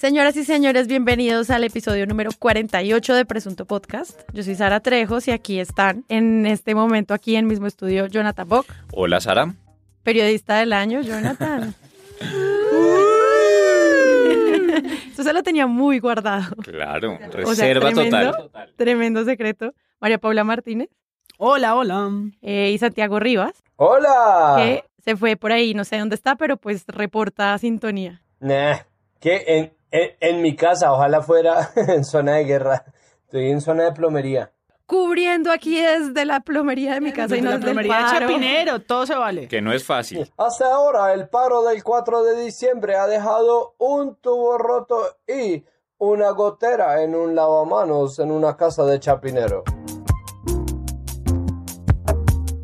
Señoras y señores, bienvenidos al episodio número 48 de Presunto Podcast. Yo soy Sara Trejos y aquí están en este momento, aquí en el mismo estudio, Jonathan Bock. Hola, Sara. Periodista del año, Jonathan. Eso se lo tenía muy guardado. Claro, reserva total. Tremendo secreto. María Paula Martínez. Hola, hola. Eh, y Santiago Rivas. Hola. Que se fue por ahí, no sé dónde está, pero pues reporta sintonía. Nah, que en, en, mi casa, ojalá fuera en zona de guerra. Estoy en zona de plomería cubriendo aquí desde la plomería de mi casa y no desde el paro. Chapinero, todo se vale. Que no es fácil. Hasta ahora el paro del 4 de diciembre ha dejado un tubo roto y una gotera en un lavamanos en una casa de Chapinero.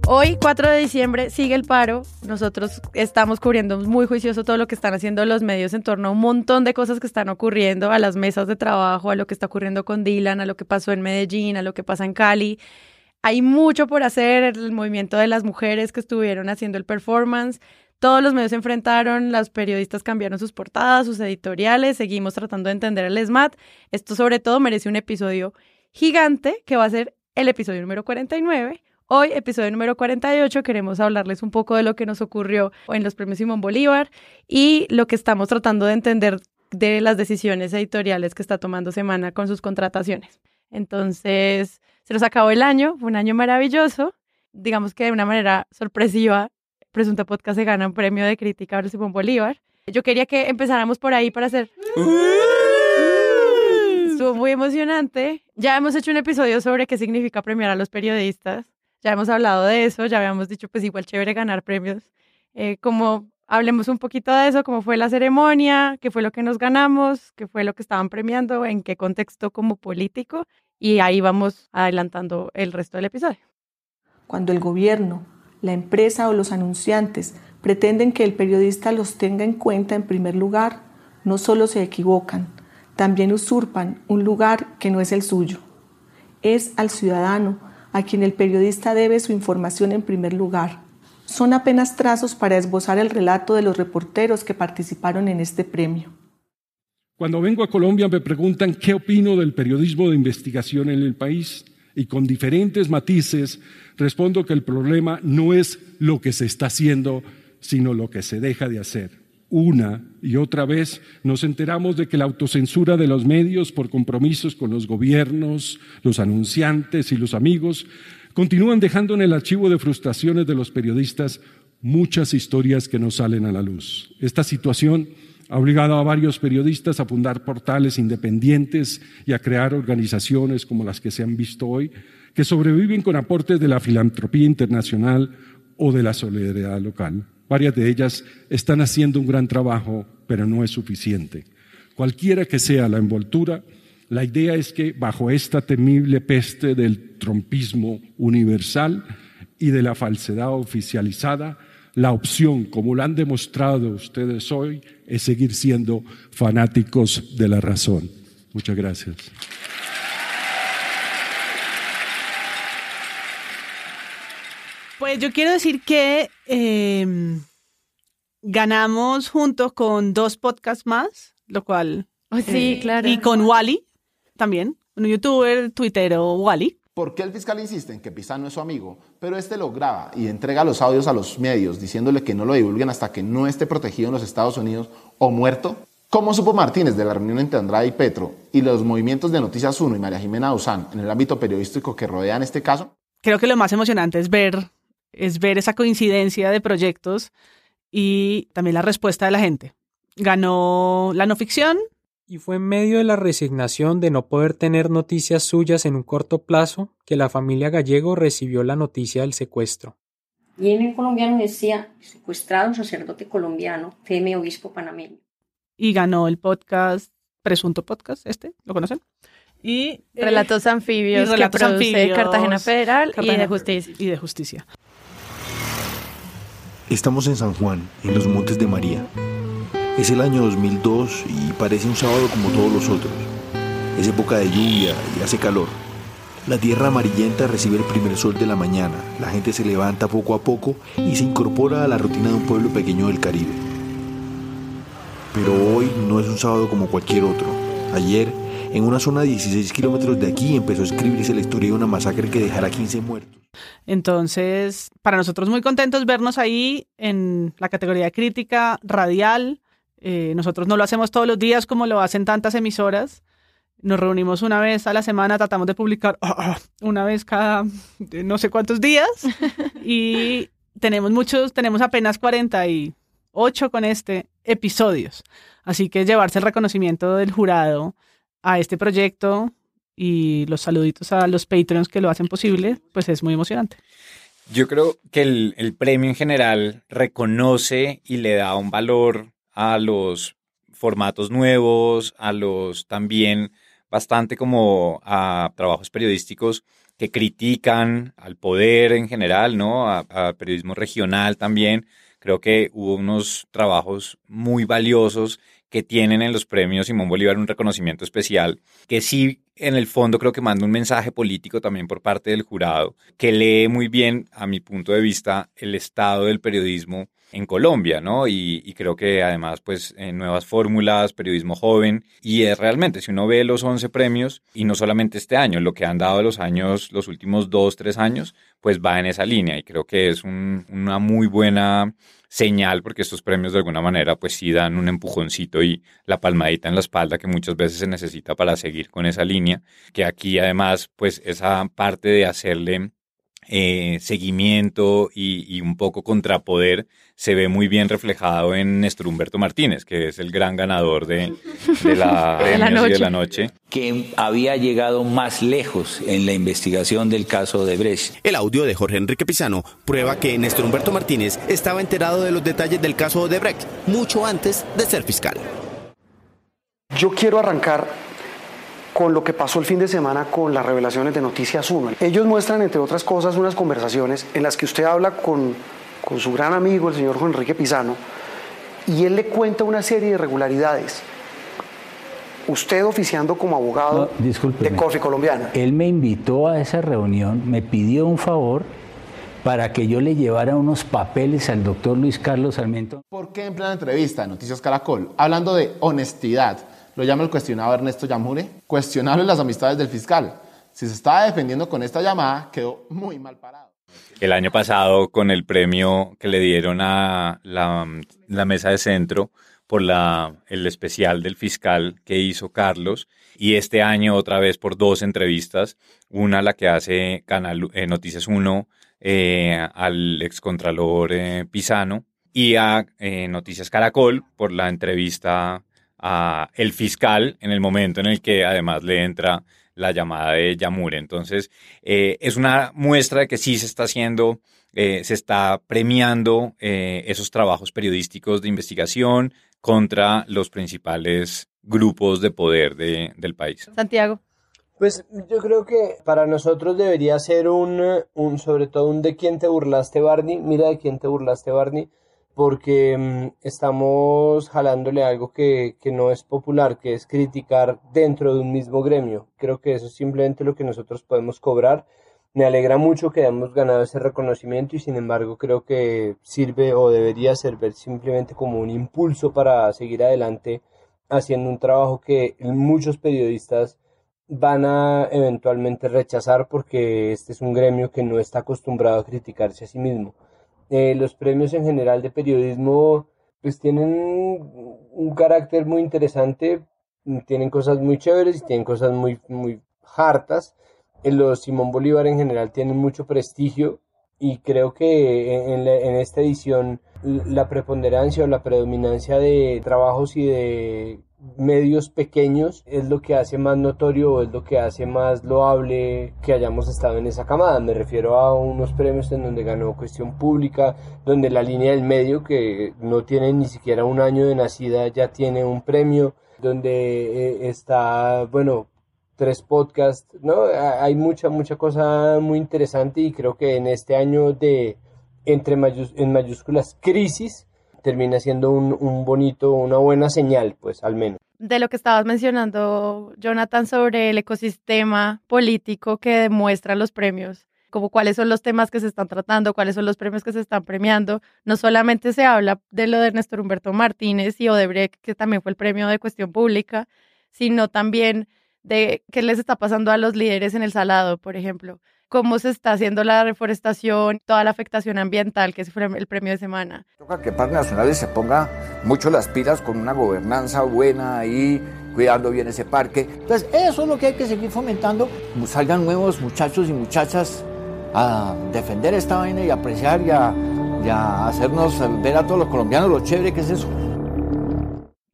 Hoy, 4 de diciembre, sigue el paro. Nosotros estamos cubriendo muy juicioso todo lo que están haciendo los medios en torno a un montón de cosas que están ocurriendo, a las mesas de trabajo, a lo que está ocurriendo con Dylan, a lo que pasó en Medellín, a lo que pasa en Cali. Hay mucho por hacer, el movimiento de las mujeres que estuvieron haciendo el performance. Todos los medios se enfrentaron, los periodistas cambiaron sus portadas, sus editoriales, seguimos tratando de entender el SMAT. Esto sobre todo merece un episodio gigante que va a ser el episodio número 49 Hoy, episodio número 48, queremos hablarles un poco de lo que nos ocurrió en los premios Simón Bolívar y lo que estamos tratando de entender de las decisiones editoriales que está tomando Semana con sus contrataciones. Entonces, se nos acabó el año, fue un año maravilloso. Digamos que de una manera sorpresiva, Presunto Podcast se gana un premio de crítica Simón Bolívar. Yo quería que empezáramos por ahí para hacer... Estuvo muy emocionante. Ya hemos hecho un episodio sobre qué significa premiar a los periodistas. Ya hemos hablado de eso, ya habíamos dicho, pues igual chévere ganar premios. Eh, como hablemos un poquito de eso, cómo fue la ceremonia, qué fue lo que nos ganamos, qué fue lo que estaban premiando, en qué contexto como político, y ahí vamos adelantando el resto del episodio. Cuando el gobierno, la empresa o los anunciantes pretenden que el periodista los tenga en cuenta en primer lugar, no solo se equivocan, también usurpan un lugar que no es el suyo. Es al ciudadano a quien el periodista debe su información en primer lugar. Son apenas trazos para esbozar el relato de los reporteros que participaron en este premio. Cuando vengo a Colombia me preguntan qué opino del periodismo de investigación en el país y con diferentes matices respondo que el problema no es lo que se está haciendo, sino lo que se deja de hacer una y otra vez nos enteramos de que la autocensura de los medios por compromisos con los gobiernos, los anunciantes y los amigos continúan dejando en el archivo de frustraciones de los periodistas muchas historias que no salen a la luz. Esta situación ha obligado a varios periodistas a fundar portales independientes y a crear organizaciones como las que se han visto hoy, que sobreviven con aportes de la filantropía internacional o de la solidaridad local. Varias de ellas están haciendo un gran trabajo, pero no es suficiente. Cualquiera que sea la envoltura, la idea es que bajo esta temible peste del trompismo universal y de la falsedad oficializada, la opción, como lo han demostrado ustedes hoy, es seguir siendo fanáticos de la razón. Muchas gracias. Pues yo quiero decir que em, ganamos juntos con dos podcasts más, lo cual... Oh, sí, eh, claro. Y con Wally también, un youtuber, tuitero, Wally. ¿Por qué el fiscal insiste en que Pizano es su amigo, pero este lo graba y entrega los audios a los medios diciéndole que no lo divulguen hasta que no esté protegido en los Estados Unidos o muerto? ¿Cómo supo Martínez de la reunión entre Andrade y Petro y los movimientos de Noticias 1 y María Jimena Usán en el ámbito periodístico que rodean este caso? Creo que lo más emocionante es ver es ver esa coincidencia de proyectos y también la respuesta de la gente. Ganó la no ficción. Y fue en medio de la resignación de no poder tener noticias suyas en un corto plazo que la familia Gallego recibió la noticia del secuestro. Y en el colombiano decía, secuestrado un sacerdote colombiano, teme obispo panameño. Y ganó el podcast, presunto podcast, este, ¿lo conocen? Y eh, Relatos anfibios que produce Cartagena Federal y de Justicia. Y de Justicia. Estamos en San Juan, en los Montes de María. Es el año 2002 y parece un sábado como todos los otros. Es época de lluvia y hace calor. La tierra amarillenta recibe el primer sol de la mañana, la gente se levanta poco a poco y se incorpora a la rutina de un pueblo pequeño del Caribe. Pero hoy no es un sábado como cualquier otro. Ayer, en una zona de 16 kilómetros de aquí, empezó a escribirse la historia de una masacre que dejará 15 muertos. Entonces, para nosotros muy contentos vernos ahí en la categoría crítica radial. Eh, nosotros no lo hacemos todos los días como lo hacen tantas emisoras. Nos reunimos una vez a la semana, tratamos de publicar una vez cada no sé cuántos días y tenemos muchos, tenemos apenas 48 con este episodios. Así que llevarse el reconocimiento del jurado a este proyecto y los saluditos a los Patreons que lo hacen posible, pues es muy emocionante. Yo creo que el, el premio en general reconoce y le da un valor a los formatos nuevos, a los también bastante como a trabajos periodísticos que critican al poder en general, ¿no? A, periodismo regional también. Creo que hubo unos trabajos muy valiosos que tienen en los premios Simón Bolívar un reconocimiento especial, que sí en el fondo creo que manda un mensaje político también por parte del jurado, que lee muy bien, a mi punto de vista, el estado del periodismo en Colombia, ¿no? Y, creo que además, pues, en nuevas fórmulas, periodismo joven, y es realmente, si uno ve los 11 premios, y no solamente este año, lo que han dado los años, los últimos dos, tres años, pues va en esa línea, y creo que es una muy buena señal, porque estos premios de alguna manera, pues sí dan un empujoncito y la palmadita en la espalda que muchas veces se necesita para seguir con esa línea, que aquí además, pues esa parte de hacerle eh, seguimiento y, un poco contrapoder se ve muy bien reflejado en Néstor Humberto Martínez, que es el gran ganador de, la, de la noche. de la noche. Que había llegado más lejos en la investigación del caso de Brecht. El audio de Jorge Enrique Pizano prueba que Néstor Humberto Martínez estaba enterado de los detalles del caso de Brecht mucho antes de ser fiscal. Yo quiero arrancar con lo que pasó el fin de semana con las revelaciones de Noticias 1. Ellos muestran, entre otras cosas, unas conversaciones en las que usted habla con, con su gran amigo, el señor Juan Enrique Pizano, y él le cuenta una serie de irregularidades. Usted oficiando como abogado de Corfi Colombiana. Él me invitó a esa reunión, me pidió un favor para que yo le llevara unos papeles al doctor Luis Carlos Sarmiento. ¿Por qué en plena entrevista de Noticias Caracol, hablando de honestidad, lo llama el cuestionado Ernesto Yamure, cuestionable las amistades del fiscal. Si se estaba defendiendo con esta llamada, quedó muy mal parado. El año pasado, con el premio que le dieron a la, mesa de centro por la, el especial del fiscal que hizo Carlos, y este año otra vez por dos entrevistas, una la que hace Canal eh, Noticias 1 eh, al excontralor eh, Pisano y a Noticias Caracol por la entrevista a el fiscal en el momento en el que además le entra la llamada de Yamure. Entonces, eh, es una muestra de que sí se está haciendo, eh, se está premiando eh, esos trabajos periodísticos de investigación contra los principales grupos de poder de, del país. Santiago. Pues yo creo que para nosotros debería ser un, un sobre todo un de quién te burlaste, Barney. Mira de quién te burlaste, Barney porque mm, estamos jalándole algo que, que, no es popular, que es criticar dentro de un mismo gremio. Creo que eso es simplemente lo que nosotros podemos cobrar. Me alegra mucho que hayamos ganado ese reconocimiento y sin embargo creo que sirve o debería servir simplemente como un impulso para seguir adelante haciendo un trabajo que muchos periodistas van a eventualmente rechazar porque este es un gremio que no está acostumbrado a criticarse a sí mismo. Eh, los premios en general de periodismo pues tienen un carácter muy interesante, tienen cosas muy chéveres y tienen cosas muy, muy hartas. Eh, los Simón Bolívar en general tienen mucho prestigio y creo que en, en esta edición la preponderancia o la predominancia de trabajos y de medios pequeños es lo que hace más notorio o es lo que hace más loable que hayamos estado en esa camada. Me refiero a unos premios en donde ganó Cuestión Pública, donde la línea del medio, que no tiene ni siquiera un año de nacida, ya tiene un premio, donde eh, está, bueno, tres podcasts, ¿no? Hay mucha, mucha cosa muy interesante y creo que en este año de, entre en mayúsculas, crisis, termina siendo un, bonito, una buena señal, pues al menos. De lo que estabas mencionando, Jonathan, sobre el ecosistema político que demuestran los premios como cuáles son los temas que se están tratando, cuáles son los premios que se están premiando. No solamente se habla de lo de Néstor Humberto Martínez y Odebrecht, que también fue el premio de cuestión pública, sino también de qué les está pasando a los líderes en el Salado, por ejemplo cómo se está haciendo la reforestación, toda la afectación ambiental, que es el premio de semana. Toca que Parques Nacionales se ponga mucho las pilas con una gobernanza buena ahí, cuidando bien ese parque. Entonces, eso es lo que hay que seguir fomentando. Salgan nuevos muchachos y muchachas a defender esta vaina y apreciar y a, y a hacernos ver a todos los colombianos lo chévere que es eso.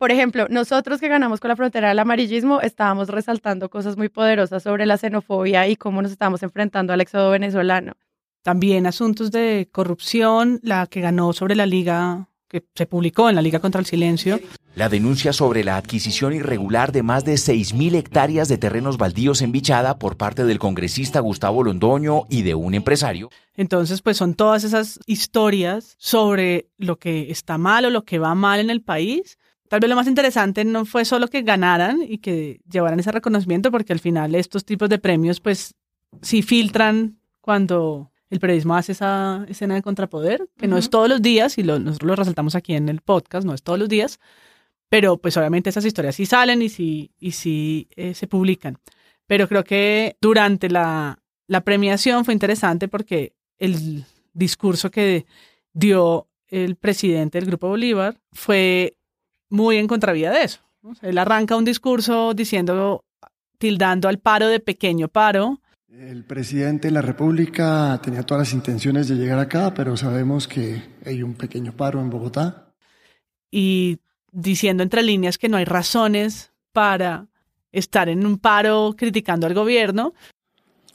Por ejemplo, nosotros que ganamos con la frontera del amarillismo estábamos resaltando cosas muy poderosas sobre la xenofobia y cómo nos estamos enfrentando al éxodo venezolano. También asuntos de corrupción, la que ganó sobre la Liga, que se publicó en la Liga contra el Silencio. La denuncia sobre la adquisición irregular de más de 6.000 hectáreas de terrenos baldíos en Bichada por parte del congresista Gustavo Londoño y de un empresario. Entonces, pues son todas esas historias sobre lo que está mal o lo que va mal en el país Tal vez lo más interesante no fue solo que ganaran y que llevaran ese reconocimiento, porque al final estos tipos de premios, pues, sí filtran cuando el periodismo hace esa escena de contrapoder, que no es todos los días, y nosotros lo resaltamos aquí en el podcast, no es todos los días, pero pues obviamente esas historias sí salen y sí, y sí eh, se publican. Pero creo que durante la, la premiación fue interesante porque el discurso que dio el presidente del Grupo Bolívar fue muy en contravía de eso. Él arranca un discurso diciendo, tildando al paro de pequeño paro. El presidente de la República tenía todas las intenciones de llegar acá, pero sabemos que hay un pequeño paro en Bogotá. Y diciendo entre líneas que no hay razones para estar en un paro criticando al gobierno.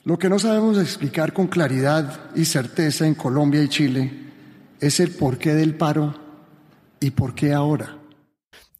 Lo que no sabemos explicar con claridad y certeza en Colombia y Chile es el porqué del paro y por qué ahora.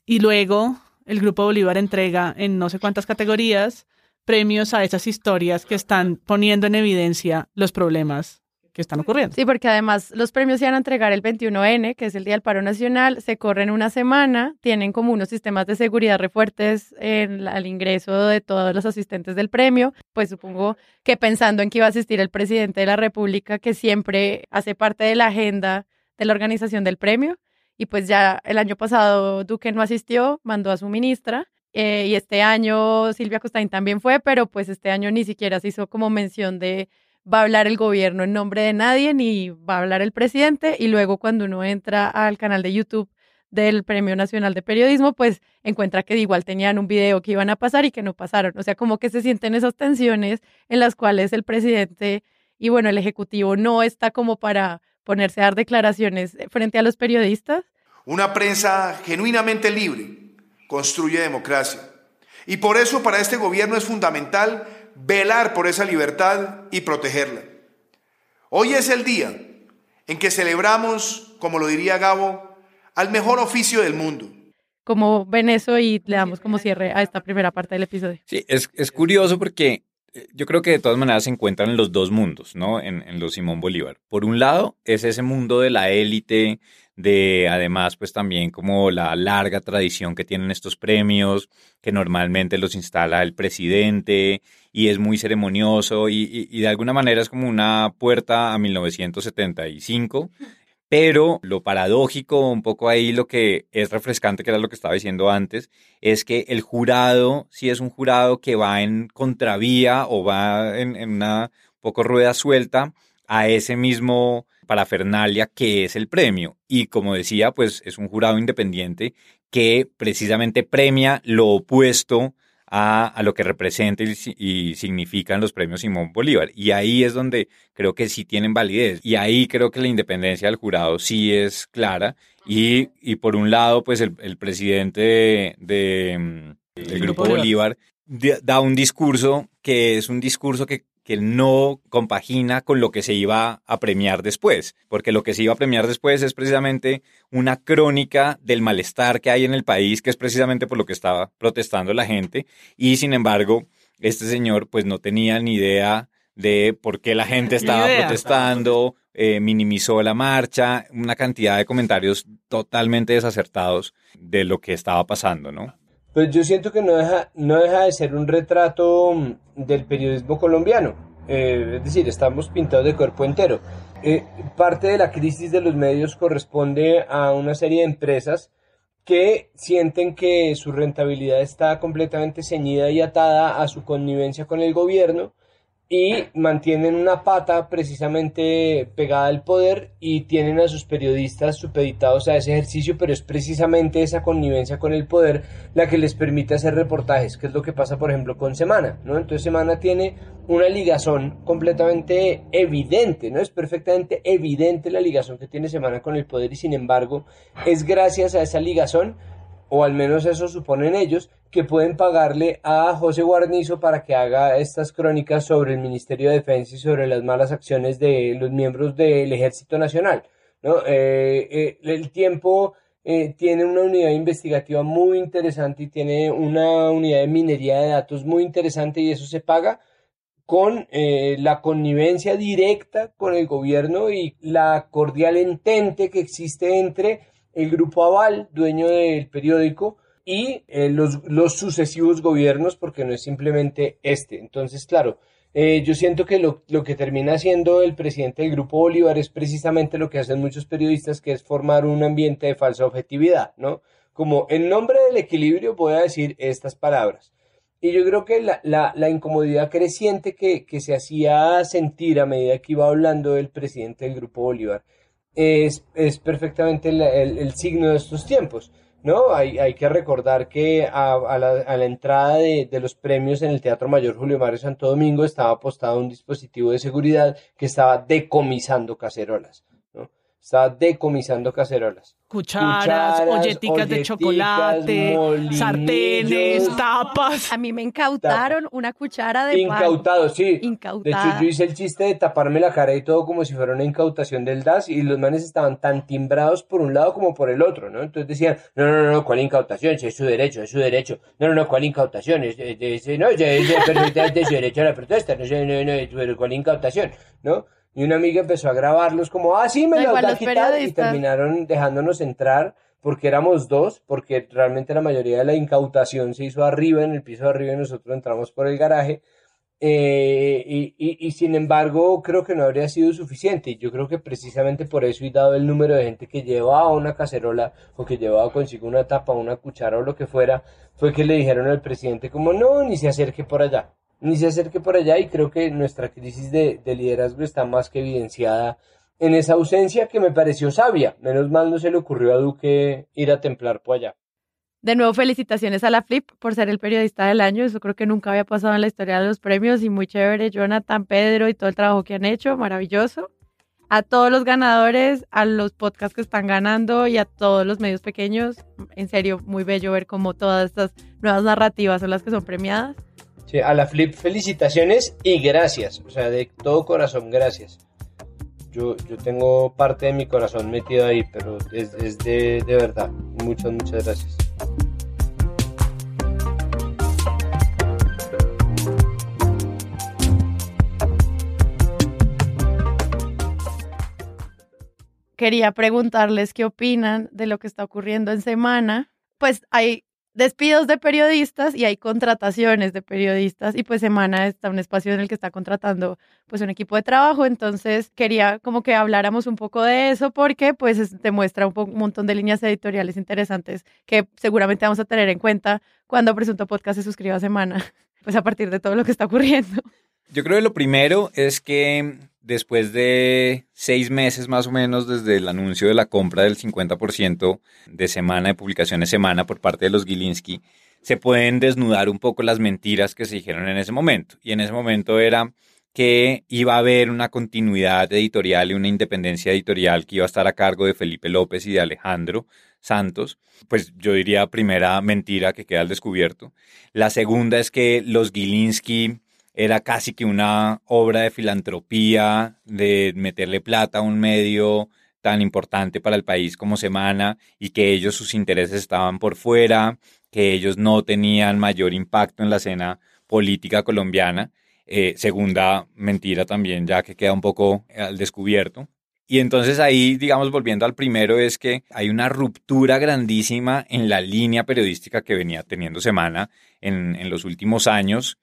Y luego el Grupo Bolívar entrega en no sé cuántas categorías premios a esas historias que están poniendo en evidencia los problemas que están ocurriendo. Sí, porque además los premios se van a entregar el 21N, que es el Día del Paro Nacional, se corren una semana, tienen como unos sistemas de seguridad refuertes en al ingreso de todos los asistentes del premio, pues supongo que pensando en que iba a asistir el presidente de la República, que siempre hace parte de la agenda de la organización del premio, y pues ya el año pasado Duque no asistió, mandó a su ministra eh, y este año Silvia Costain también fue, pero pues este año ni siquiera se hizo como mención de va a hablar el gobierno en nombre de nadie ni va a hablar el presidente y luego cuando uno entra al canal de YouTube del Premio Nacional de Periodismo, pues encuentra que igual tenían un video que iban a pasar y que no pasaron. O sea, como que se sienten esas tensiones en las cuales el presidente y bueno, el Ejecutivo no está como para ponerse a dar declaraciones frente a los periodistas. Una prensa genuinamente libre construye democracia. Y por eso para este gobierno es fundamental velar por esa libertad y protegerla. Hoy es el día en que celebramos, como lo diría Gabo, al mejor oficio del mundo. Como ven eso y le damos como cierre a esta primera parte del episodio. Sí, es, es curioso porque yo creo que de todas maneras se encuentran en los dos mundos, ¿no? En, en los Simón Bolívar. Por un lado, es ese mundo de la élite, de además, pues también como la larga tradición que tienen estos premios, que normalmente los instala el presidente y es muy ceremonioso y, y, y de alguna manera es como una puerta a 1975 pero lo paradójico, un poco ahí lo que es refrescante, que era lo que estaba diciendo antes, es que el jurado, si es un jurado que va en contravía o va en, una poco rueda suelta a ese mismo parafernalia que es el premio. Y como decía, pues es un jurado independiente que precisamente premia lo opuesto a, lo que representa y, significan los premios Simón Bolívar. Y ahí es donde creo que sí tienen validez. Y ahí creo que la independencia del jurado sí es clara. Y, y por un lado, pues el, el presidente de, mm, del Grupo Bolívar da un discurso que es un discurso que que no compagina con lo que se iba a premiar después, porque lo que se iba a premiar después es precisamente una crónica del malestar que hay en el país, que es precisamente por lo que estaba protestando la gente, y sin embargo, este señor pues no tenía ni idea de por qué la gente estaba protestando, eh, minimizó la marcha, una cantidad de comentarios totalmente desacertados de lo que estaba pasando, ¿no? Pues yo siento que no deja, no deja de ser un retrato mm, del periodismo colombiano. Eh, es decir, estamos pintados de cuerpo entero. Eh, parte de la crisis de los medios corresponde a una serie de empresas que sienten que su rentabilidad está completamente ceñida y atada a su connivencia con el gobierno y mantienen una pata precisamente pegada al poder y tienen a sus periodistas supeditados a ese ejercicio, pero es precisamente esa connivencia con el poder la que les permite hacer reportajes, que es lo que pasa por ejemplo con Semana, ¿no? Entonces Semana tiene una ligazón completamente evidente, ¿no? Es perfectamente evidente la ligazón que tiene Semana con el poder y sin embargo es gracias a esa ligazón o al menos eso suponen ellos, que pueden pagarle a José Guarnizo para que haga estas crónicas sobre el Ministerio de Defensa y sobre las malas acciones de los miembros del Ejército Nacional. ¿no? Eh, eh, el tiempo eh, tiene una unidad investigativa muy interesante y tiene una unidad de minería de datos muy interesante y eso se paga con la connivencia directa con el gobierno y la cordial entente que existe entre el grupo Aval, dueño del periódico, y eh, los, los, sucesivos gobiernos, porque no es simplemente este. Entonces, claro, eh, yo siento que lo, lo, que termina haciendo el presidente del Grupo Bolívar es precisamente lo que hacen muchos periodistas, que es formar un ambiente de falsa objetividad, ¿no? Como en nombre del equilibrio voy a decir estas palabras. Y yo creo que la, la, la incomodidad creciente que, que se hacía sentir a medida que iba hablando el presidente del Grupo Bolívar es, es perfectamente el, el, signo de estos tiempos. ¿no? Hay, hay que recordar que a, la, a la, entrada de, de, los premios en el Teatro Mayor Julio Mario Santo Domingo estaba apostado un dispositivo de seguridad que estaba decomisando cacerolas. Estaba decomisando cacerolas. Cucharas, olleticas, de chocolate, sartenes, tapas. A mí me incautaron una cuchara de Incautado, sí. Incautada. De hecho, yo hice el chiste de taparme la cara y todo como si fuera una incautación del DAS y los manes estaban tan timbrados por un lado como por el otro, ¿no? Entonces decían, no, no, no, ¿cuál incautación? Si es su derecho, es su derecho. No, no, no, ¿cuál incautación? Es, es, es, no, es, es perfectamente su derecho a la protesta. No sé, no, no, no, ¿cuál incautación? ¿No? Y una amiga empezó a grabarlos como, ah, sí, me Da los va a quitar. Y terminaron dejándonos entrar porque éramos dos, porque realmente la mayoría de la incautación se hizo arriba, en el piso de arriba, y nosotros entramos por el garaje. Eh, y, y, y sin embargo, creo que no habría sido suficiente. Yo creo que precisamente por eso, y dado el número de gente que llevaba una cacerola o que llevaba consigo una tapa, una cuchara o lo que fuera, fue que le dijeron al presidente como no, ni se acerque por allá ni se acerque por allá y creo que nuestra crisis de, de, liderazgo está más que evidenciada en esa ausencia que me pareció sabia. Menos mal no se le ocurrió a Duque ir a templar por allá. De nuevo, felicitaciones a la Flip por ser el periodista del año. Eso creo que nunca había pasado en la historia de los premios y muy chévere. Jonathan, Pedro y todo el trabajo que han hecho, maravilloso. A todos los ganadores, a los podcasts que están ganando y a todos los medios pequeños, en serio, muy bello ver cómo todas estas nuevas narrativas son las que son premiadas. Sí, a la Flip felicitaciones y gracias, o sea, de todo corazón, gracias. Yo, yo tengo parte de mi corazón metido ahí, pero es, es de, de verdad. Muchas, muchas gracias. Quería preguntarles qué opinan de lo que está ocurriendo en semana. Pues hay despidos de periodistas y hay contrataciones de periodistas y pues Semana está un espacio en el que está contratando pues un equipo de trabajo, entonces quería como que habláramos un poco de eso porque pues es, demuestra un, un, montón de líneas editoriales interesantes que seguramente vamos a tener en cuenta cuando Presunto Podcast se suscriba a Semana, pues a partir de todo lo que está ocurriendo. Yo creo que lo primero es que después de seis meses más o menos desde el anuncio de la compra del 50% de semana de publicaciones semana por parte de los Gilinski, se pueden desnudar un poco las mentiras que se dijeron en ese momento. Y en ese momento era que iba a haber una continuidad editorial y una independencia editorial que iba a estar a cargo de Felipe López y de Alejandro Santos. Pues yo diría primera mentira que queda al descubierto. La segunda es que los Gilinski era casi que una obra de filantropía, de meterle plata a un medio tan importante para el país como Semana y que ellos sus intereses estaban por fuera, que ellos no tenían mayor impacto en la escena política colombiana. Eh, segunda mentira también, ya que queda un poco al descubierto. Y entonces ahí, digamos, volviendo al primero, es que hay una ruptura grandísima en la línea periodística que venía teniendo Semana en, en los últimos años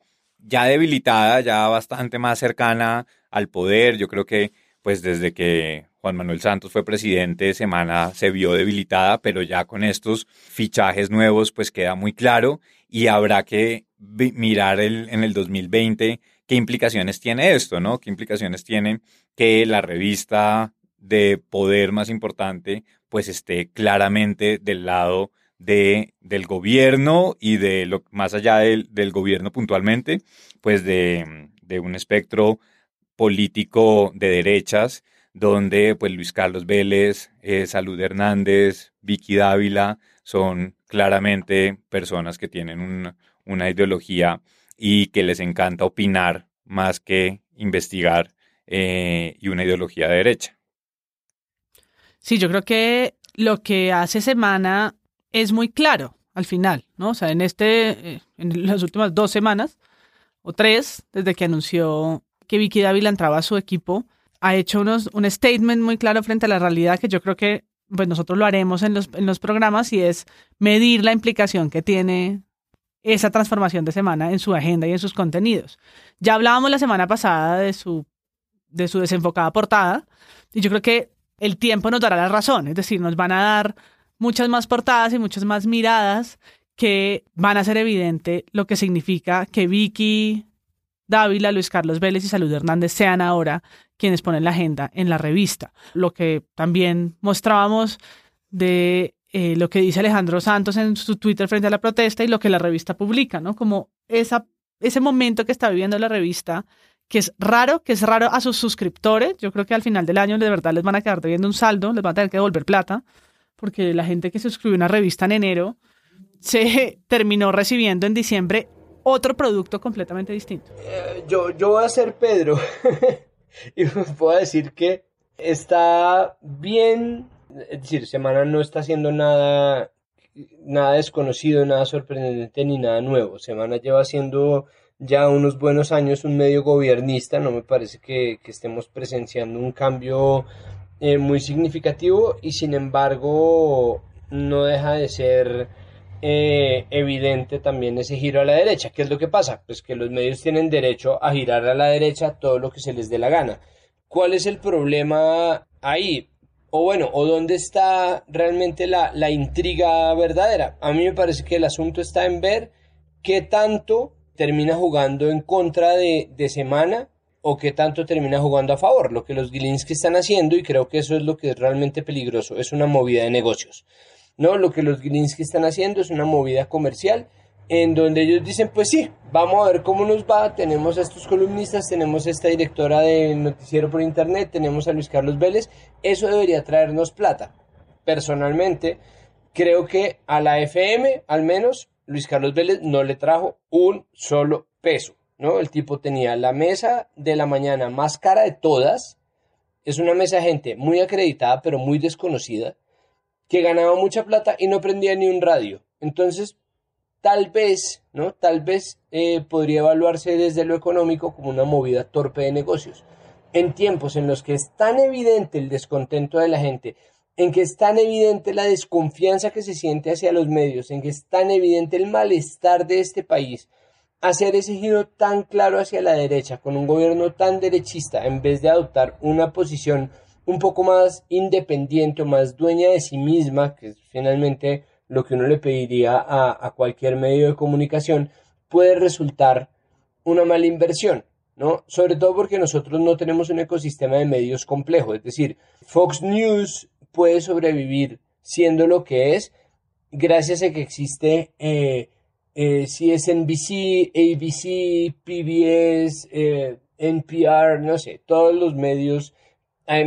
ya debilitada, ya bastante más cercana al poder. Yo creo que pues desde que Juan Manuel Santos fue presidente, Semana se vio debilitada, pero ya con estos fichajes nuevos pues queda muy claro y habrá que mirar el, en el 2020 qué implicaciones tiene esto, ¿no? ¿Qué implicaciones tiene que la revista de poder más importante pues esté claramente del lado de, del gobierno y de lo más allá del, del gobierno puntualmente, pues de, de, un espectro político de derechas, donde pues Luis Carlos Vélez, eh, Salud Hernández, Vicky Dávila son claramente personas que tienen una ideología y que les encanta opinar más que investigar eh, y una ideología de derecha. Sí, yo creo que lo que hace Semana es muy claro al final, ¿no? O sea, en este, eh, en las últimas dos semanas o tres, desde que anunció que Vicky Dávila entraba a su equipo, ha hecho unos, un statement muy claro frente a la realidad que yo creo que pues nosotros lo haremos en los, en los programas y es medir la implicación que tiene esa transformación de semana en su agenda y en sus contenidos. Ya hablábamos la semana pasada de su, de su desenfocada portada y yo creo que el tiempo nos dará la razón, es decir, nos van a dar muchas más portadas y muchas más miradas que van a hacer evidente lo que significa que Vicky Dávila, Luis Carlos Vélez y Salud Hernández sean ahora quienes ponen la agenda en la revista. Lo que también mostrábamos de eh, lo que dice Alejandro Santos en su Twitter frente a la protesta y lo que la revista publica, ¿no? Como ese momento que está viviendo la revista, que es raro, que es raro a sus suscriptores. Yo creo que al final del año de verdad les van a quedar debiendo un saldo, les van a tener que devolver plata, porque la gente que suscribió una revista en enero se terminó recibiendo en diciembre otro producto completamente distinto. Eh, yo, yo voy a ser Pedro y puedo decir que está bien es decir, Semana no está haciendo nada, nada desconocido, nada sorprendente ni nada nuevo. Semana lleva haciendo ya unos buenos años un medio gobernista, no me parece que, estemos presenciando un cambio eh, muy significativo y sin embargo no deja de ser eh, evidente también ese giro a la derecha. ¿Qué es lo que pasa? Pues que los medios tienen derecho a girar a la derecha todo lo que se les dé la gana. ¿Cuál es el problema ahí? o bueno, o dónde está realmente la, la, intriga verdadera. A mí me parece que el asunto está en ver qué tanto termina jugando en contra de, de Semana o qué tanto termina jugando a favor. Lo que los Gilinski están haciendo, y creo que eso es lo que es realmente peligroso, es una movida de negocios. ¿no? Lo que los Gilinski están haciendo es una movida comercial en donde ellos dicen, pues sí, vamos a ver cómo nos va, tenemos a estos columnistas, tenemos a esta directora de noticiero por internet, tenemos a Luis Carlos Vélez, eso debería traernos plata. Personalmente, creo que a la FM, al menos, Luis Carlos Vélez no le trajo un solo peso, ¿no? El tipo tenía la mesa de la mañana más cara de todas, es una mesa de gente muy acreditada, pero muy desconocida, que ganaba mucha plata y no prendía ni un radio. Entonces, tal vez, ¿no? Tal vez eh, podría evaluarse desde lo económico como una movida torpe de negocios. En tiempos en los que es tan evidente el descontento de la gente, en que es tan evidente la desconfianza que se siente hacia los medios, en que es tan evidente el malestar de este país, hacer ese giro tan claro hacia la derecha, con un gobierno tan derechista, en vez de adoptar una posición un poco más independiente o más dueña de sí misma, que finalmente lo que uno le pediría a, cualquier medio de comunicación, puede resultar una mala inversión. ¿no? Sobre todo porque nosotros no tenemos un ecosistema de medios complejo, es decir, Fox News puede sobrevivir siendo lo que es gracias a que existe eh, eh, CSNBC, ABC, PBS, eh, NPR, no sé, todos los medios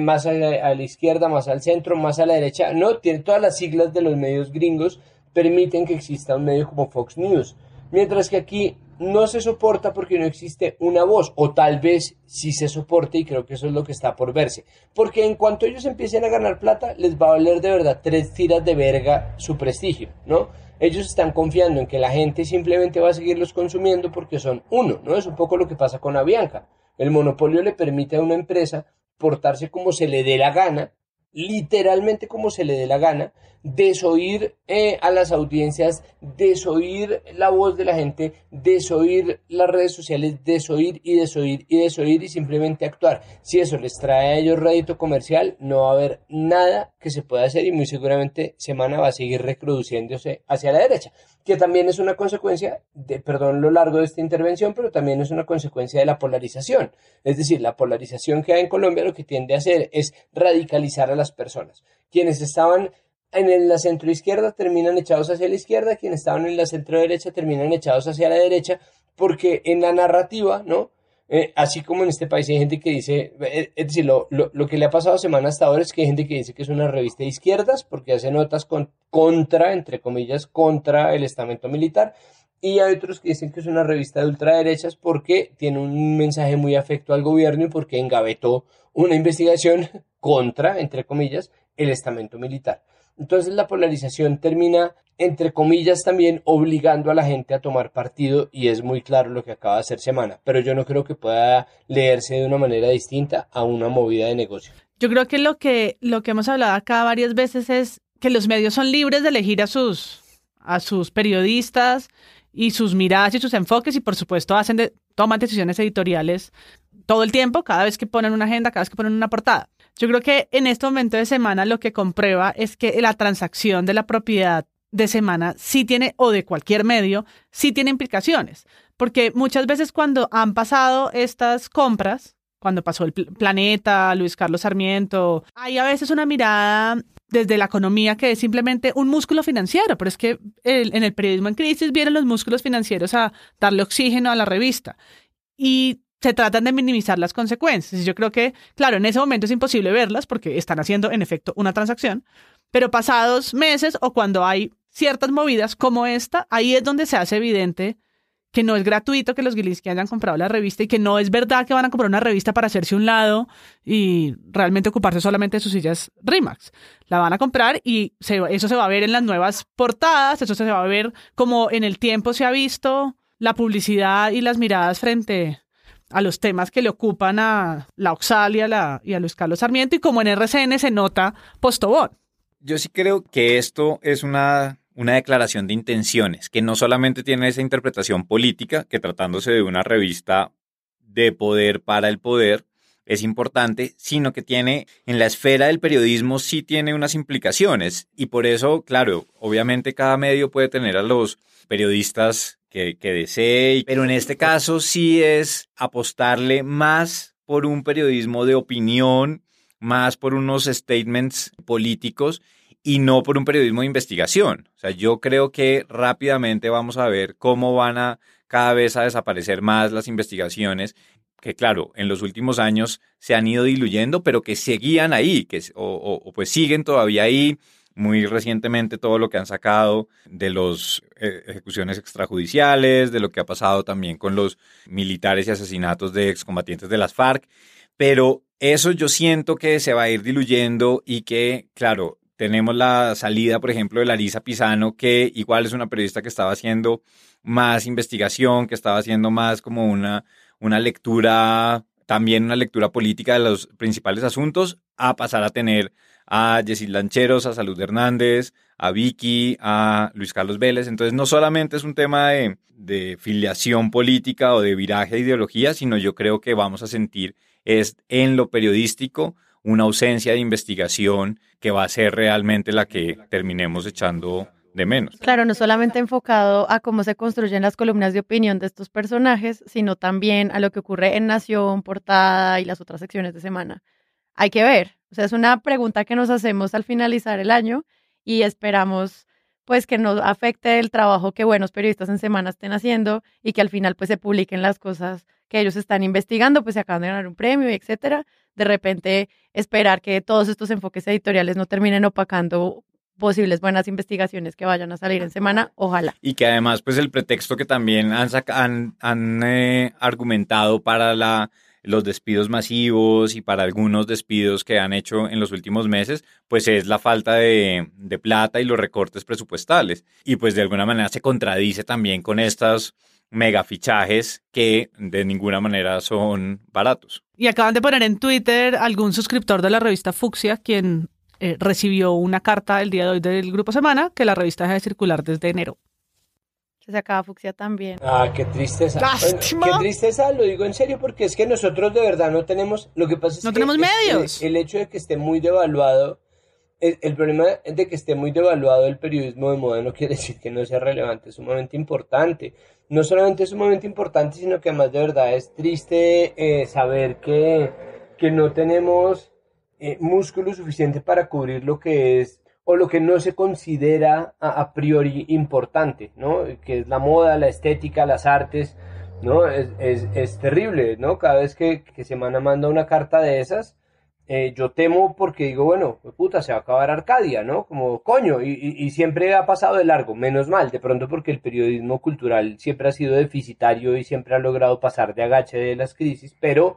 más a la, izquierda, más al centro, más a la derecha. No, tiene todas las siglas de los medios gringos permiten que exista un medio como Fox News. Mientras que aquí no se soporta porque no existe una voz, o tal vez sí se soporte y creo que eso es lo que está por verse. Porque en cuanto ellos empiecen a ganar plata, les va a valer de verdad tres tiras de verga su prestigio, ¿no? Ellos están confiando en que la gente simplemente va a seguirlos consumiendo porque son uno, ¿no? Es un poco lo que pasa con Avianca. El monopolio le permite a una empresa portarse como se le dé la gana literalmente como se le dé la gana, desoír eh, a las audiencias, desoír la voz de la gente, desoír las redes sociales, desoír y desoír y desoír y simplemente actuar. Si eso les trae a ellos rédito comercial, no va a haber nada que se pueda hacer y muy seguramente Semana va a seguir reproduciéndose hacia la derecha, que también es una consecuencia de, perdón lo largo de esta intervención, pero también es una consecuencia de la polarización. Es decir, la polarización que hay en Colombia lo que tiende a hacer es radicalizar a las personas. Quienes estaban en la centro izquierda terminan echados hacia la izquierda, quienes estaban en la centro derecha terminan echados hacia la derecha, porque en la narrativa, ¿no? Eh, así como en este país hay gente que dice, eh, es decir, lo, que le ha pasado semana hasta ahora es que hay gente que dice que es una revista de izquierdas porque hace notas con, contra, entre comillas, contra el estamento militar, y hay otros que dicen que es una revista de ultraderechas porque tiene un mensaje muy afecto al gobierno y porque engavetó una investigación contra, entre comillas, el estamento militar. Entonces la polarización termina, entre comillas, también obligando a la gente a tomar partido y es muy claro lo que acaba de hacer Semana, pero yo no creo que pueda leerse de una manera distinta a una movida de negocio. Yo creo que lo que, lo que hemos hablado acá varias veces es que los medios son libres de elegir a sus, a sus periodistas y sus miradas y sus enfoques y por supuesto hacen de, toman decisiones editoriales todo el tiempo, cada vez que ponen una agenda, cada vez que ponen una portada. Yo creo que en este momento de semana lo que comprueba es que la transacción de la propiedad de semana sí tiene, o de cualquier medio, sí tiene implicaciones. Porque muchas veces cuando han pasado estas compras, cuando pasó el planeta, Luis Carlos Sarmiento, hay a veces una mirada desde la economía que es simplemente un músculo financiero, pero es que en el periodismo en crisis vienen los músculos financieros a darle oxígeno a la revista. Y se tratan de minimizar las consecuencias. Yo creo que, claro, en ese momento es imposible verlas porque están haciendo, en efecto, una transacción, pero pasados meses o cuando hay ciertas movidas como esta, ahí es donde se hace evidente que no es gratuito que los Gilinski hayan comprado la revista y que no es verdad que van a comprar una revista para hacerse un lado y realmente ocuparse solamente de sus sillas Rimax. La van a comprar y eso se va a ver en las nuevas portadas, eso se va a ver como en el tiempo se ha visto la publicidad y las miradas frente a los temas que le ocupan a la Oxal y a, la, Carlos Sarmiento y como en RCN se nota postobón. Yo sí creo que esto es una, una declaración de intenciones, que no solamente tiene esa interpretación política, que tratándose de una revista de poder para el poder, es importante, sino que tiene en la esfera del periodismo sí tiene unas implicaciones y por eso, claro, obviamente cada medio puede tener a los periodistas que, desee, pero en este caso sí es apostarle más por un periodismo de opinión, más por unos statements políticos y no por un periodismo de investigación. O sea, yo creo que rápidamente vamos a ver cómo van a cada vez a desaparecer más las investigaciones que claro, en los últimos años se han ido diluyendo, pero que seguían ahí, que, o pues siguen todavía ahí, muy recientemente todo lo que han sacado de las eh, ejecuciones extrajudiciales, de lo que ha pasado también con los militares y asesinatos de excombatientes de las FARC, pero eso yo siento que se va a ir diluyendo y que, claro, tenemos la salida, por ejemplo, de Larisa Pisano, que igual es una periodista que estaba haciendo más investigación, que estaba haciendo más como una, una lectura, también una lectura política de los principales asuntos, a pasar a tener a Yesid Lancheros, a Salud Hernández, a Vicky, a Luis Carlos Vélez. Entonces, no solamente es un tema de, de, filiación política o de viraje de ideología, sino yo creo que vamos a sentir es en lo periodístico una ausencia de investigación que va a ser realmente la que terminemos echando de menos. Claro, no solamente enfocado a cómo se construyen las columnas de opinión de estos personajes, sino también a lo que ocurre en Nación, Portada y las otras secciones de semana. Hay que ver, o sea, es una pregunta que nos hacemos al finalizar el año y esperamos pues que no afecte el trabajo que buenos periodistas en semana estén haciendo y que al final pues se publiquen las cosas que ellos están investigando, pues se acaban de ganar un premio etcétera. De repente esperar que todos estos enfoques editoriales no terminen opacando posibles buenas investigaciones que vayan a salir en semana, ojalá. Y que además pues el pretexto que también han, han, han eh, argumentado para la los despidos masivos y para algunos despidos que han hecho en los últimos meses, pues es la falta de, plata y los recortes presupuestales. Y pues de alguna manera se contradice también con estos megafichajes que de ninguna manera son baratos. Y acaban de poner en Twitter algún suscriptor de la revista Fuxia, quien eh, recibió una carta el día de hoy del Grupo Semana que la revista deja de circular desde enero. Se acaba Fucsia también. Ah, qué tristeza. Lástima. Qué tristeza, lo digo en serio, porque es que nosotros de verdad no tenemos. Lo que pasa es No que tenemos el- medios. El, el hecho de que esté muy devaluado. El, el problema de que esté muy devaluado el periodismo de moda no quiere decir que no sea relevante, es sumamente importante. No solamente es sumamente importante, sino que además de verdad es triste eh, saber que, que no tenemos eh, músculo suficiente para cubrir lo que es o lo que no se considera a, priori importante, ¿no? Que es la moda, la estética, las artes, ¿no? Es, es, es terrible, ¿no? Cada vez que, que Semana manda una carta de esas, eh, yo temo porque digo, bueno, puta, se va a acabar Arcadia, ¿no? Como coño, y, y siempre ha pasado de largo, menos mal, de pronto porque el periodismo cultural siempre ha sido deficitario y siempre ha logrado pasar de agache de las crisis, pero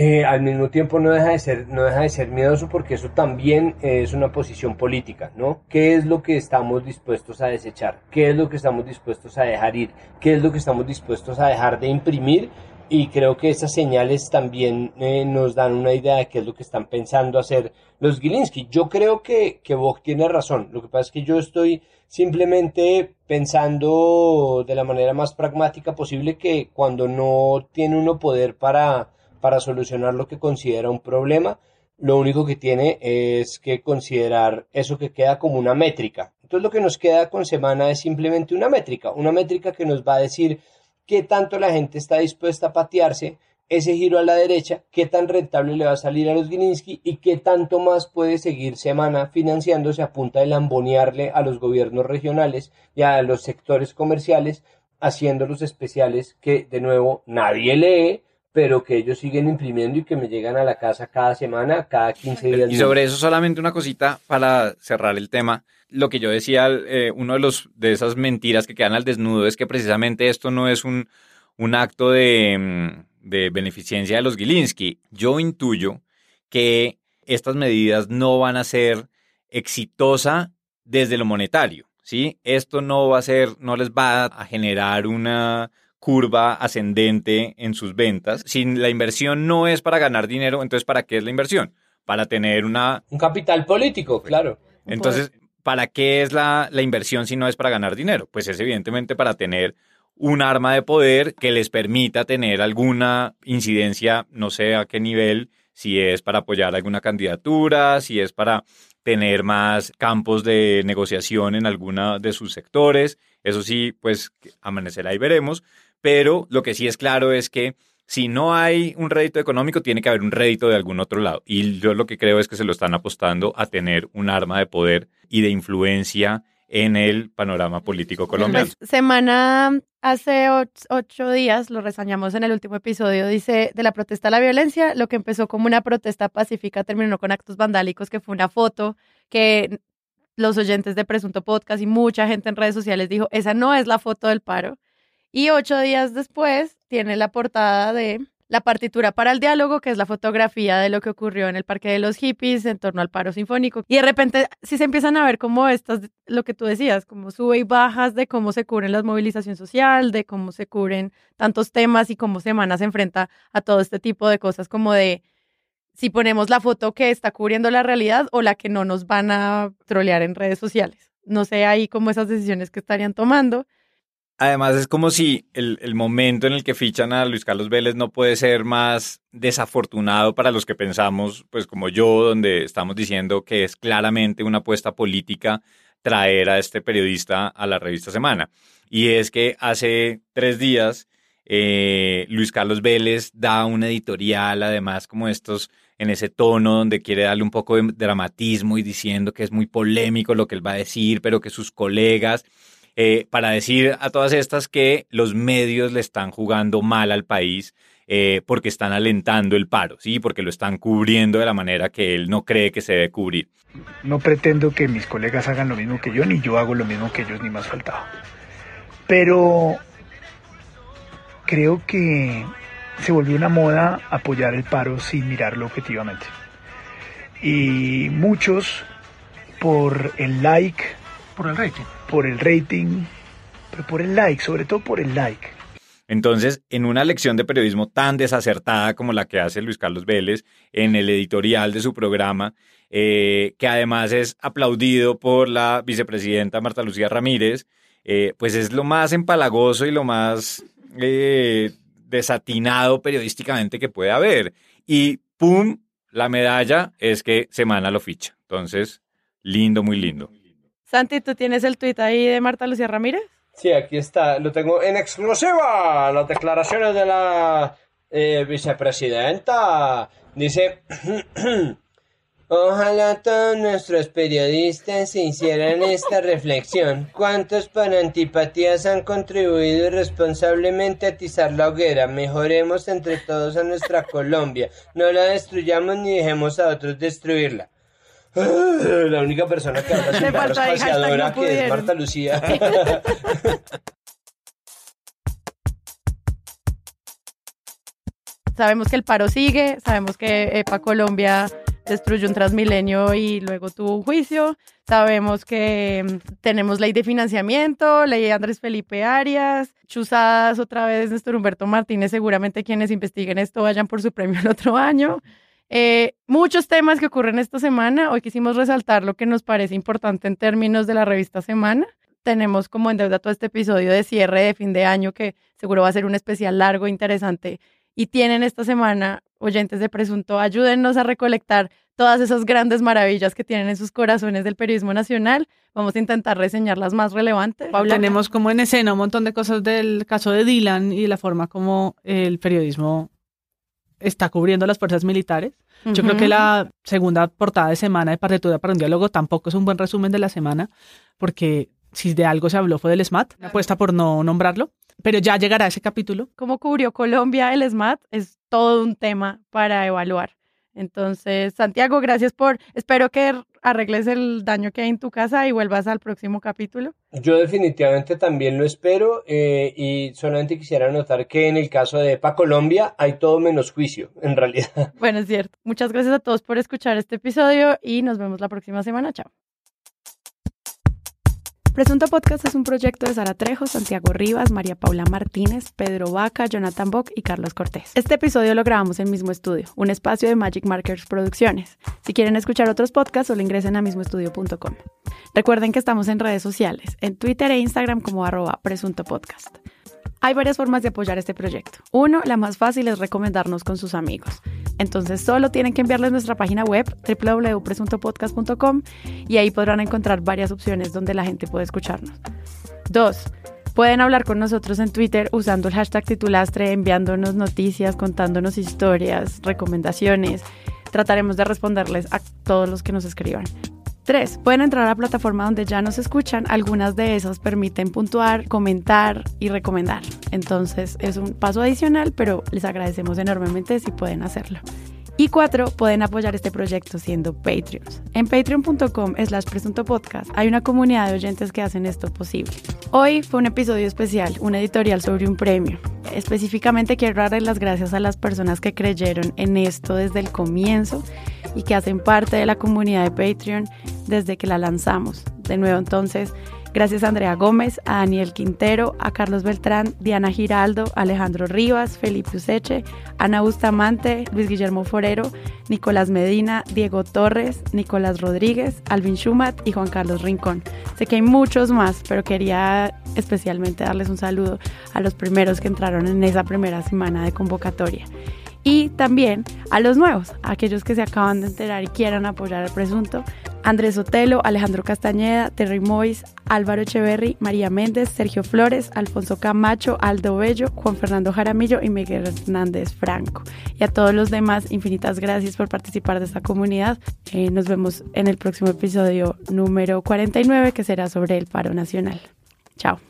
eh, al mismo tiempo no deja de ser no deja de ser miedoso porque eso también eh, es una posición política no qué es lo que estamos dispuestos a desechar qué es lo que estamos dispuestos a dejar ir qué es lo que estamos dispuestos a dejar de imprimir y creo que esas señales también eh, nos dan una idea de qué es lo que están pensando hacer los Gilinski. Yo creo que, que Vogt tiene razón. Lo que pasa es que yo estoy simplemente pensando de la manera más pragmática posible que cuando no tiene uno poder para, para solucionar lo que considera un problema, lo único que tiene es que considerar eso que queda como una métrica. Entonces lo que nos queda con semana es simplemente una métrica, una métrica que nos va a decir qué tanto la gente está dispuesta a patearse ese giro a la derecha, qué tan rentable le va a salir a los Gilinski y qué tanto más puede seguir Semana financiándose a punta de lambonearle a los gobiernos regionales y a los sectores comerciales, haciendo los especiales que de nuevo nadie lee, pero que ellos siguen imprimiendo y que me llegan a la casa cada semana, cada 15 días. Y sobre eso solamente una cosita para cerrar el tema. Lo que yo decía, eh, uno de los de esas mentiras que quedan al desnudo es que precisamente esto no es un, un acto de, de beneficencia de los Gilinski. Yo intuyo que estas medidas no van a ser exitosa desde lo monetario, ¿sí? Esto no va a ser, no les va a generar una curva ascendente en sus ventas. Si la inversión no es para ganar dinero, entonces ¿para qué es la inversión? Para tener una... Un capital político, claro. Entonces, ¿para qué es la, la inversión si no es para ganar dinero? Pues es evidentemente para tener un arma de poder que les permita tener alguna incidencia, no sé a qué nivel, si es para apoyar alguna candidatura, si es para tener más campos de negociación en alguna de sus sectores. Eso sí, pues amanecerá y veremos. Pero lo que sí es claro es que si no hay un rédito económico, tiene que haber un rédito de algún otro lado. Y yo lo que creo es que se lo están apostando a tener un arma de poder y de influencia en el panorama político colombiano. Pues, semana hace ocho, ocho, días, lo resañamos en el último episodio, dice de la protesta a la violencia, lo que empezó como una protesta pacífica terminó con actos vandálicos, que fue una foto que los oyentes de Presunto Podcast y mucha gente en redes sociales dijo, esa no es la foto del paro. Y ocho días después tiene la portada de la partitura para el diálogo, que es la fotografía de lo que ocurrió en el Parque de los Hippies en torno al paro sinfónico. Y de repente sí se empiezan a ver como estas, lo que tú decías, como sube y bajas de cómo se cubren la movilización social, de cómo se cubren tantos temas y cómo Semana se enfrenta a todo este tipo de cosas, como de si ponemos la foto que está cubriendo la realidad o la que no nos van a trolear en redes sociales. No sé ahí cómo esas decisiones que estarían tomando. Además, es como si el, el, momento en el que fichan a Luis Carlos Vélez no puede ser más desafortunado para los que pensamos, pues como yo, donde estamos diciendo que es claramente una apuesta política traer a este periodista a la revista Semana. Y es que hace tres días eh, Luis Carlos Vélez da una editorial, además como estos, en ese tono donde quiere darle un poco de dramatismo y diciendo que es muy polémico lo que él va a decir, pero que sus colegas eh, para decir a todas estas que los medios le están jugando mal al país eh, porque están alentando el paro, ¿sí? porque lo están cubriendo de la manera que él no cree que se debe cubrir. No pretendo que mis colegas hagan lo mismo que yo, ni yo hago lo mismo que ellos, ni más faltado. Pero creo que se volvió una moda apoyar el paro sin mirarlo objetivamente. Y muchos, por el like, por el rating. Por el rating, pero por el like, sobre todo por el like. Entonces, en una lección de periodismo tan desacertada como la que hace Luis Carlos Vélez en el editorial de su programa, eh, que además es aplaudido por la vicepresidenta Marta Lucía Ramírez, eh, pues es lo más empalagoso y lo más eh, desatinado periodísticamente que puede haber. Y ¡pum! La medalla es que Semana lo ficha. Entonces, lindo, muy lindo. Santi, ¿tú tienes el tuit ahí de Marta Lucía Ramírez? Sí, aquí está. Lo tengo en exclusiva. Las declaraciones de la eh, vicepresidenta. Dice... Ojalá todos nuestros periodistas se hicieran esta reflexión. ¿Cuántos por antipatías han contribuido irresponsablemente a atizar la hoguera? Mejoremos entre todos a nuestra Colombia. No la destruyamos ni dejemos a otros destruirla. La única persona que habla sin barra espaciadora que es Marta Lucía. sabemos que el paro sigue, sabemos que EPA Colombia destruyó un transmilenio y luego tuvo un juicio. Sabemos que mm, tenemos ley de financiamiento, ley de Andrés Felipe Arias, chuzadas otra vez Néstor Humberto Martínez. Seguramente quienes investiguen esto vayan por su premio el otro año. Eh, muchos temas que ocurren esta semana. Hoy quisimos resaltar lo que nos parece importante en términos de la revista Semana. Tenemos como en deuda todo este episodio de cierre de fin de año que seguro va a ser un especial largo, interesante y tienen esta semana, oyentes de Presunto, ayúdennos a recolectar todas esas grandes maravillas que tienen en sus corazones del periodismo nacional. Vamos a intentar reseñar las más relevantes. Tenemos como en escena un montón de cosas del caso de Dylan y la forma como el periodismo está cubriendo las fuerzas militares. Yo creo que la segunda portada de semana de Partitura para un Diálogo tampoco es un buen resumen de la semana, porque si de algo se habló fue del SMAT, apuesta por no nombrarlo pero ya llegará ese capítulo. ¿Cómo cubrió Colombia el SMAT? Es todo un tema para evaluar. Entonces, Santiago, gracias por, espero que arregles el daño que hay en tu casa y vuelvas al próximo capítulo. Yo definitivamente también lo espero eh, y solamente quisiera notar que en el caso de EPA Colombia hay todo menos juicio, en realidad. Bueno, es cierto. Muchas gracias a todos por escuchar este episodio y nos vemos la próxima semana. Chao. Presunto Podcast es un proyecto de Sara Trejo, Santiago Rivas, María Paula Martínez, Pedro Vaca, Jonathan Bock y Carlos Cortés. Este episodio lo grabamos en el mismo estudio, un espacio de Magic Markers Producciones. Si quieren escuchar otros podcasts, solo ingresen a mismoestudio.com. Recuerden que estamos en redes sociales, en Twitter e Instagram como arroba presunto podcast. Hay varias formas de apoyar este proyecto. Uno, la más fácil es recomendarnos con sus amigos. Entonces solo tienen que enviarles nuestra página web www.presuntopodcast.com y ahí podrán encontrar varias opciones donde la gente puede escucharnos. Dos, pueden hablar con nosotros en Twitter usando el hashtag titulastre, enviándonos noticias, contándonos historias, recomendaciones. Trataremos de responderles a todos los que nos escriban. Tres, pueden entrar a la plataforma donde ya nos escuchan. Algunas de esas permiten puntuar, comentar y recomendar. Entonces es un paso adicional, pero les agradecemos enormemente si pueden hacerlo. Y cuatro, pueden apoyar este proyecto siendo Patreons. En patreon.com slash presunto podcast hay una comunidad de oyentes que hacen esto posible. Hoy fue un episodio especial, un editorial sobre un premio. Específicamente quiero darles las gracias a las personas que creyeron en esto desde el comienzo y que hacen parte de la comunidad de Patreon desde que la lanzamos. De nuevo entonces, gracias a Andrea Gómez, a Daniel Quintero, a Carlos Beltrán, Diana Giraldo, Alejandro Rivas, Felipe Useche, Ana Bustamante, Luis Guillermo Forero, Nicolás Medina, Diego Torres, Nicolás Rodríguez, Alvin Schumat y Juan Carlos Rincón. Sé que hay muchos más, pero quería especialmente darles un saludo a los primeros que entraron en esa primera semana de convocatoria y también a los nuevos, aquellos que se acaban de enterar y quieran apoyar al presunto. Andrés Otelo, Alejandro Castañeda, Terry Mois, Álvaro Echeverry, María Méndez, Sergio Flores, Alfonso Camacho, Aldo Bello, Juan Fernando Jaramillo y Miguel Hernández Franco. Y a todos los demás, infinitas gracias por participar de esta comunidad. Eh, nos vemos en el próximo episodio número 49 que será sobre el paro nacional. Chao.